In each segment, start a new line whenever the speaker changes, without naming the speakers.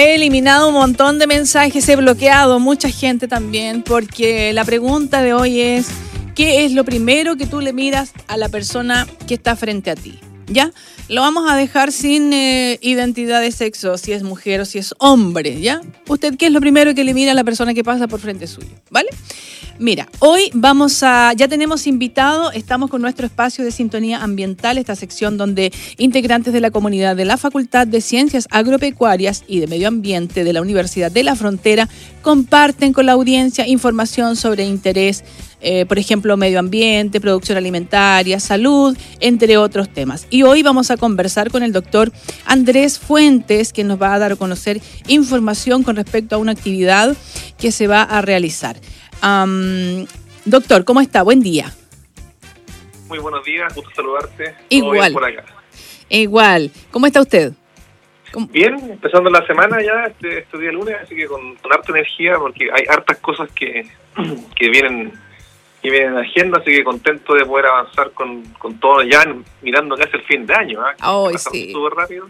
he eliminado un montón de mensajes, he bloqueado mucha gente también, porque la pregunta de hoy es, ¿qué es lo primero que tú le miras a la persona que está frente a ti? ¿Ya? Lo vamos a dejar sin eh, identidad de sexo, si es mujer o si es hombre, ¿ya? ¿Usted qué es lo primero que le mira a la persona que pasa por frente suyo? ¿Vale? Mira, hoy vamos a, ya tenemos invitado, estamos con nuestro espacio de sintonía ambiental, esta sección donde integrantes de la comunidad de la Facultad de Ciencias Agropecuarias y de Medio Ambiente de la Universidad de la Frontera comparten con la audiencia información sobre interés, eh, por ejemplo, medio ambiente, producción alimentaria, salud, entre otros temas. Y hoy vamos a conversar con el doctor Andrés Fuentes, que nos va a dar a conocer información con respecto a una actividad que se va a realizar doctor, ¿cómo está? Buen día.
Muy buenos días, gusto saludarte.
Igual. Por acá. Igual. ¿Cómo está usted?
Bien, empezando la semana ya, este, este día lunes, así que con, harta energía, porque hay hartas cosas que, que vienen que vienen en la agenda, así que contento de poder avanzar con, con todo ya mirando casi el fin de año.
¿eh? sí.
Súper rápido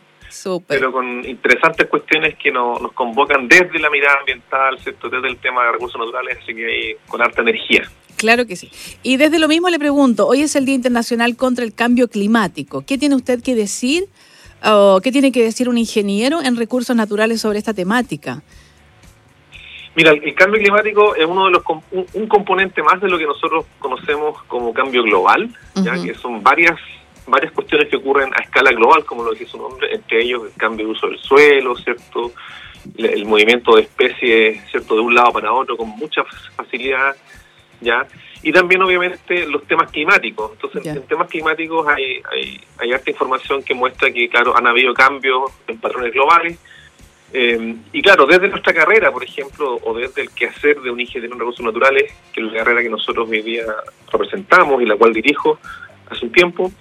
pero con interesantes cuestiones que nos, nos convocan desde la mirada ambiental, ¿cierto? desde el tema de recursos naturales, así que ahí con harta energía.
Claro que sí. Y desde lo mismo le pregunto, hoy es el Día Internacional contra el Cambio Climático. ¿Qué tiene usted que decir o qué tiene que decir un ingeniero en recursos naturales sobre esta temática?
Mira, el cambio climático es uno de los un, componente más de lo que nosotros conocemos como cambio global, ya que son varias varias cuestiones que ocurren a escala global, como lo dice su nombre, entre ellos el cambio de uso del suelo, ¿cierto? El movimiento de especies, ¿cierto? De un lado para otro con mucha facilidad, ¿ya? Y también, obviamente, los temas climáticos. Entonces, en temas climáticos hay, hay, hay harta información que muestra que, claro, han habido cambios en patrones globales. Eh, y claro, desde nuestra carrera, por ejemplo, o desde el quehacer de un ingeniero en recursos naturales, que es la carrera que nosotros hoy día representamos y la cual dirijo hace un tiempo,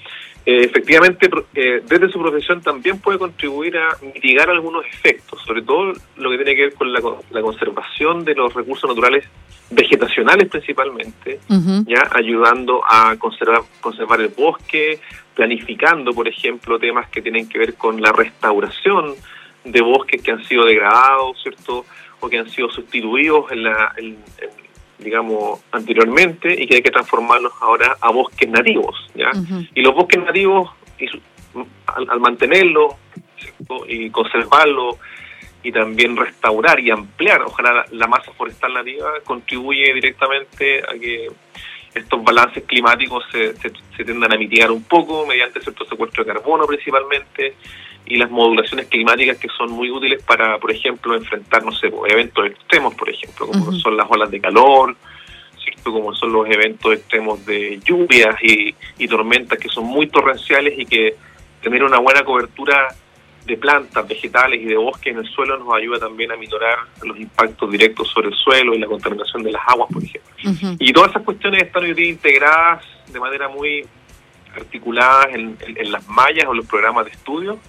eh, efectivamente, eh, desde su profesión también puede contribuir a mitigar algunos efectos, sobre todo lo que tiene que ver con la, conservación de los recursos naturales vegetacionales principalmente, ya ayudando a conservar, conservar el bosque, planificando, por ejemplo, temas que tienen que ver con la restauración de bosques que han sido degradados, ¿cierto? O que han sido sustituidos en la, en, digamos, anteriormente y que hay que transformarlos ahora a bosques nativos, ¿ya? Y los bosques nativos, al, mantenerlos y conservarlos y también restaurar y ampliar, ojalá la, masa forestal nativa, contribuye directamente a que estos balances climáticos se, se, se tendan a mitigar un poco mediante cierto secuestro de carbono principalmente y las modulaciones climáticas que son muy útiles para, por ejemplo, enfrentar, no sé, pues, eventos extremos, por ejemplo, como son las olas de calor, ¿cierto? como son los eventos extremos de lluvias y, tormentas que son muy torrenciales y que tener una buena cobertura de plantas, vegetales y de bosques en el suelo nos ayuda también a minorar los impactos directos sobre el suelo y la contaminación de las aguas, por ejemplo. Y todas esas cuestiones están hoy día integradas de manera muy articulada en, en las mallas o los programas de estudio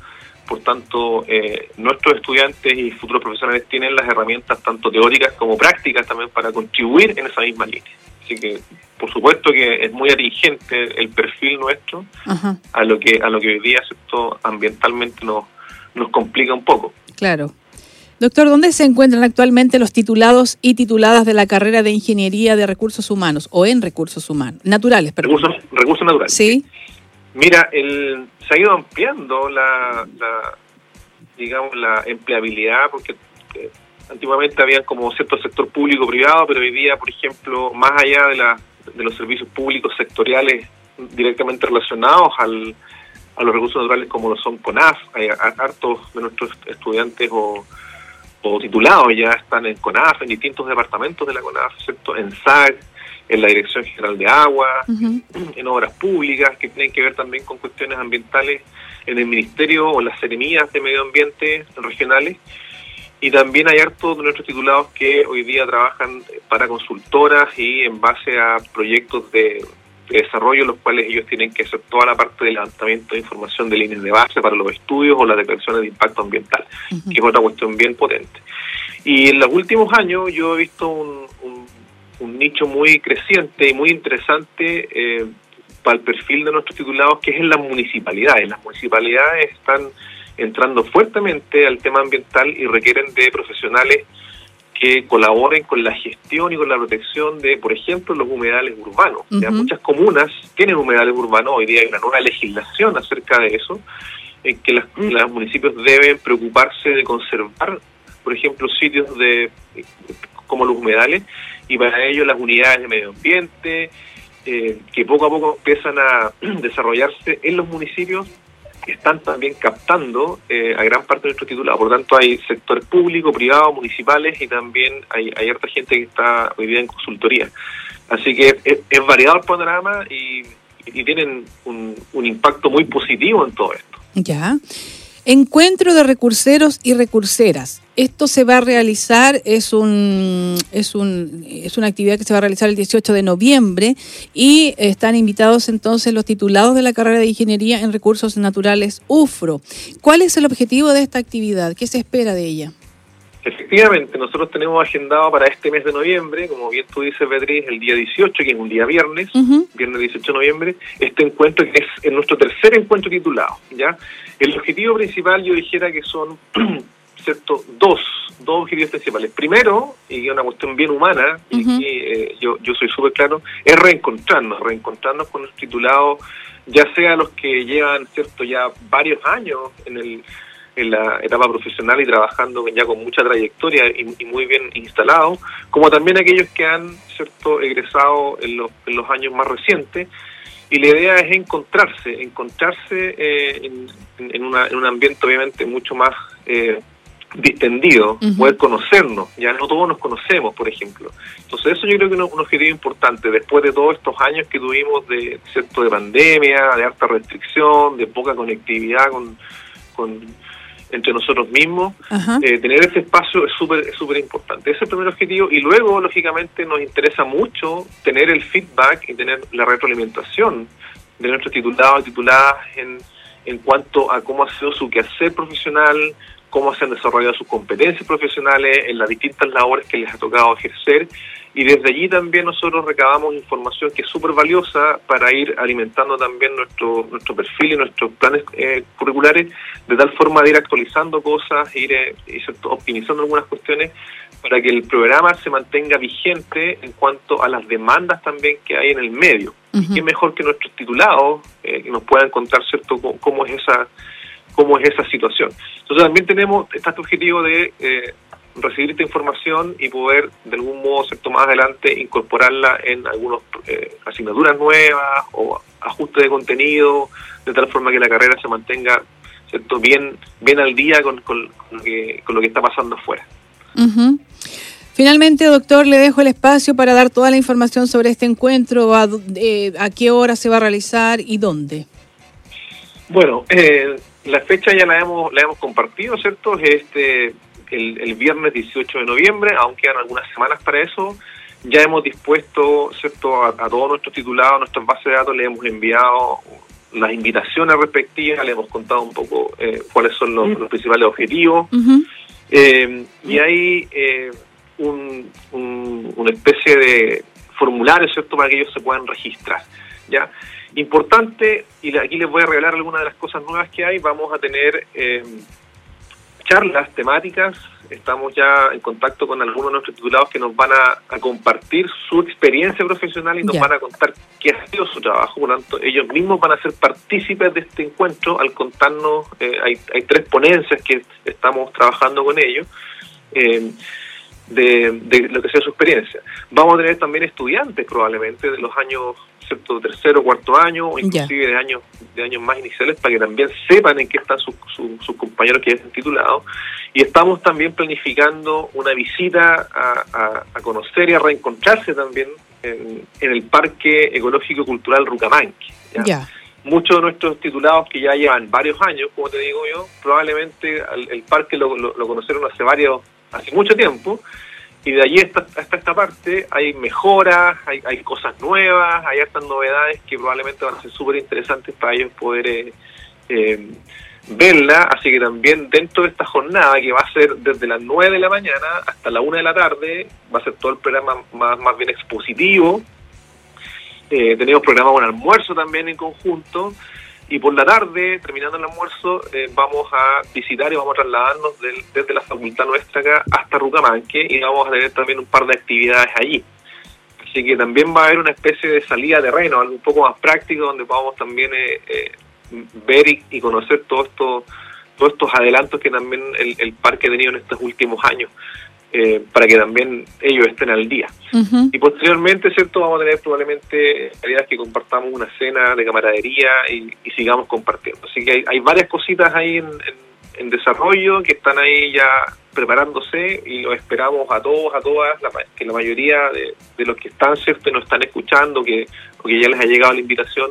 por tanto, eh, nuestros estudiantes y futuros profesionales tienen las herramientas tanto teóricas como prácticas también para contribuir en esa misma línea. Así que, por supuesto que es muy atingente el perfil nuestro a lo que a lo que hoy día esto ambientalmente nos, nos complica un poco.
Claro. Doctor, ¿dónde se encuentran actualmente los titulados y tituladas de la carrera de Ingeniería de Recursos Humanos o en Recursos Humanos? Naturales, perdón.
Recursos, recursos naturales.
Sí.
Mira, el, se ha ido ampliando la, digamos, la empleabilidad, porque eh, antiguamente había como cierto sector público-privado, pero hoy día, por ejemplo, más allá de, la, de los servicios públicos sectoriales directamente relacionados al, a los recursos naturales como lo son CONAF, hay hartos de nuestros estudiantes o, titulados ya están en CONAF, en distintos departamentos de la CONAF, ¿cierto? en SAC, en la Dirección General de Agua, en obras públicas que tienen que ver también con cuestiones ambientales en el Ministerio o las seremías de medio ambiente regionales. Y también hay hartos de nuestros titulados que hoy día trabajan para consultoras y en base a proyectos de, desarrollo, los cuales ellos tienen que hacer toda la parte de levantamiento de información de líneas de base para los estudios o las declaraciones de impacto ambiental, que es otra cuestión bien potente. Y en los últimos años yo he visto un, un nicho muy creciente y muy interesante eh, para el perfil de nuestros titulados, que es en las municipalidades. Las municipalidades están entrando fuertemente al tema ambiental y requieren de profesionales que colaboren con la gestión y con la protección de, por ejemplo, los humedales urbanos. Muchas comunas tienen humedales urbanos, hoy día hay una nueva legislación acerca de eso, en que mm. los municipios deben preocuparse de conservar, por ejemplo, sitios de como los humedales, y para ello las unidades de medio ambiente, eh, que poco a poco empiezan a desarrollarse en los municipios, están también captando eh, a gran parte de nuestro titulado. Por tanto, hay sector público, privado, municipales y también hay, hay harta gente que está hoy en consultoría. Así que es, variado el panorama y, tienen un, un impacto muy positivo en todo esto.
Ya. Encuentro de recurseros y recurseras. Esto se va a realizar, es, un, es, un, es una actividad que se va a realizar el 18 de noviembre y están invitados entonces los titulados de la carrera de Ingeniería en Recursos Naturales UFRO. ¿Cuál es el objetivo de esta actividad? ¿Qué se espera de ella?
Efectivamente, nosotros tenemos agendado para este mes de noviembre, como bien tú dices, Beatriz, el día 18, que es un día viernes, viernes 18 de noviembre, este encuentro que es, nuestro tercer encuentro titulado. ¿ya? El objetivo principal, yo dijera que son cierto dos, dos objetivos principales. Primero, y es una cuestión bien humana, y eh, yo, yo soy súper claro, es reencontrarnos, reencontrarnos con los titulados, ya sea los que llevan cierto ya varios años en el en la etapa profesional y trabajando ya con mucha trayectoria y, muy bien instalado, como también aquellos que han cierto egresado en los, en los años más recientes. Y la idea es encontrarse, encontrarse eh, en, en, un ambiente obviamente mucho más eh, distendido, poder conocernos, ya no todos nos conocemos, por ejemplo. Entonces eso yo creo que es un objetivo importante, después de todos estos años que tuvimos de cierto de pandemia, de alta restricción, de poca conectividad con, con entre nosotros mismos, eh, tener ese espacio es súper súper importante. Ese es el primer objetivo. Y luego, lógicamente, nos interesa mucho tener el feedback y tener la retroalimentación de nuestros titulados y tituladas en, en cuanto a cómo ha sido su quehacer profesional, cómo se han desarrollado sus competencias profesionales en las distintas labores que les ha tocado ejercer. Y desde allí también nosotros recabamos información que es súper valiosa para ir alimentando también nuestro nuestro perfil y nuestros planes eh, curriculares de tal forma de ir actualizando cosas, ir eh, optimizando algunas cuestiones para que el programa se mantenga vigente en cuanto a las demandas también que hay en el medio. Y es mejor que nuestros titulados eh, que nos puedan contar cierto cómo, es esa cómo es esa situación. Entonces también tenemos este objetivo de eh, recibir esta información y poder de algún modo, ¿cierto? más adelante, incorporarla en algunas eh, asignaturas nuevas o ajuste de contenido, de tal forma que la carrera se mantenga ¿cierto? bien bien al día con, con, lo, que, con lo que está pasando afuera.
Finalmente, doctor, le dejo el espacio para dar toda la información sobre este encuentro, a, eh, a qué hora se va a realizar y dónde.
Bueno, eh, la fecha ya la hemos, la hemos compartido, ¿cierto? Es este el, viernes 18 de noviembre, aunque quedan algunas semanas para eso. Ya hemos dispuesto, ¿cierto? A, todos nuestros titulados, a nuestras bases de datos, le hemos enviado las invitaciones respectivas, le hemos contado un poco eh, cuáles son los, principales objetivos. Eh, y hay eh, un, una especie de formulario, ¿cierto?, para que ellos se puedan registrar. ¿ya? Importante, y aquí les voy a revelar algunas de las cosas nuevas que hay, vamos a tener charlas temáticas. Estamos ya en contacto con algunos de nuestros titulados que nos van a, compartir su experiencia profesional y nos van a contar qué ha sido su trabajo. Por lo tanto, ellos mismos van a ser partícipes de este encuentro al contarnos, eh, hay, hay tres ponencias que estamos trabajando con ellos. Eh, de, de, lo que sea su experiencia. Vamos a tener también estudiantes probablemente de los años cierto tercero cuarto año o inclusive de años de años más iniciales para que también sepan en qué están sus, sus, compañeros que ya están titulados. Y estamos también planificando una visita a, a, conocer y a reencontrarse también en, el Parque Ecológico Cultural Rucamanque. Muchos de nuestros titulados que ya llevan varios años, como te digo yo, probablemente el, parque lo, lo conocieron hace varios, hace mucho tiempo, y de allí hasta, hasta esta parte hay mejoras, hay, hay cosas nuevas, hay estas novedades que probablemente van a ser súper interesantes para ellos poder eh, eh, verla. Así que también dentro de esta jornada, que va a ser desde las 9 de la mañana hasta la 1 de la tarde, va a ser todo el programa más, más bien expositivo. Eh, tenemos programado un almuerzo también en conjunto y por la tarde, terminando el almuerzo, eh, vamos a visitar y vamos a trasladarnos desde la facultad nuestra acá hasta Rucamanque y vamos a tener también un par de actividades allí. Así que también va a haber una especie de salida de terreno, algo un poco más práctico, donde podamos también eh, eh, ver y, conocer todo esto, todos estos adelantos que también el parque ha tenido en estos últimos años. Eh, para que también ellos estén al día. Y posteriormente, ¿cierto? Vamos a tener probablemente realidad que compartamos una cena de camaradería y, sigamos compartiendo. Así que hay, varias cositas ahí en, desarrollo que están ahí ya preparándose y lo esperamos a todos, a todas, que la mayoría de, los que están, ¿cierto? Y nos están escuchando, que, porque ya les ha llegado la invitación,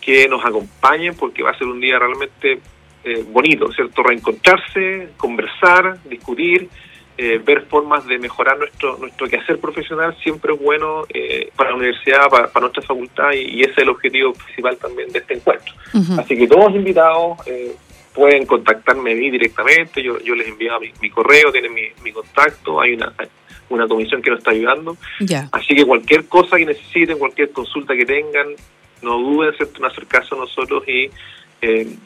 que nos acompañen porque va a ser un día realmente eh, bonito, ¿cierto? Reencontrarse, conversar, discutir eh, ver formas de mejorar nuestro nuestro quehacer profesional siempre es bueno eh, para la universidad, para, nuestra facultad y, ese es el objetivo principal también de este encuentro. Así que todos invitados eh, pueden contactarme a mí directamente, yo, yo les envío mi, correo, tienen mi, contacto, hay una, una comisión que nos está ayudando. Así que cualquier cosa que necesiten, cualquier consulta que tengan, no duden en acercarse a nosotros y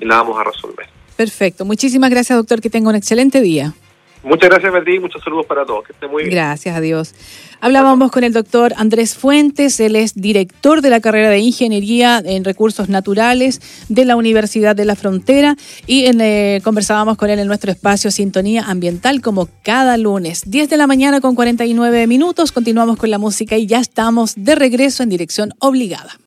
la vamos a resolver.
Perfecto. Muchísimas gracias, doctor. Que tenga un excelente día.
Muchas gracias, Betty. Muchos saludos para todos. Que estén muy bien.
Gracias a Dios. Hablábamos con el doctor Andrés Fuentes. Él es director de la carrera de Ingeniería en Recursos Naturales de la Universidad de la Frontera y eh, conversábamos con él en nuestro espacio Sintonía Ambiental como cada lunes. 10 de la mañana con 49 minutos. Continuamos con la música y ya estamos de regreso en dirección obligada.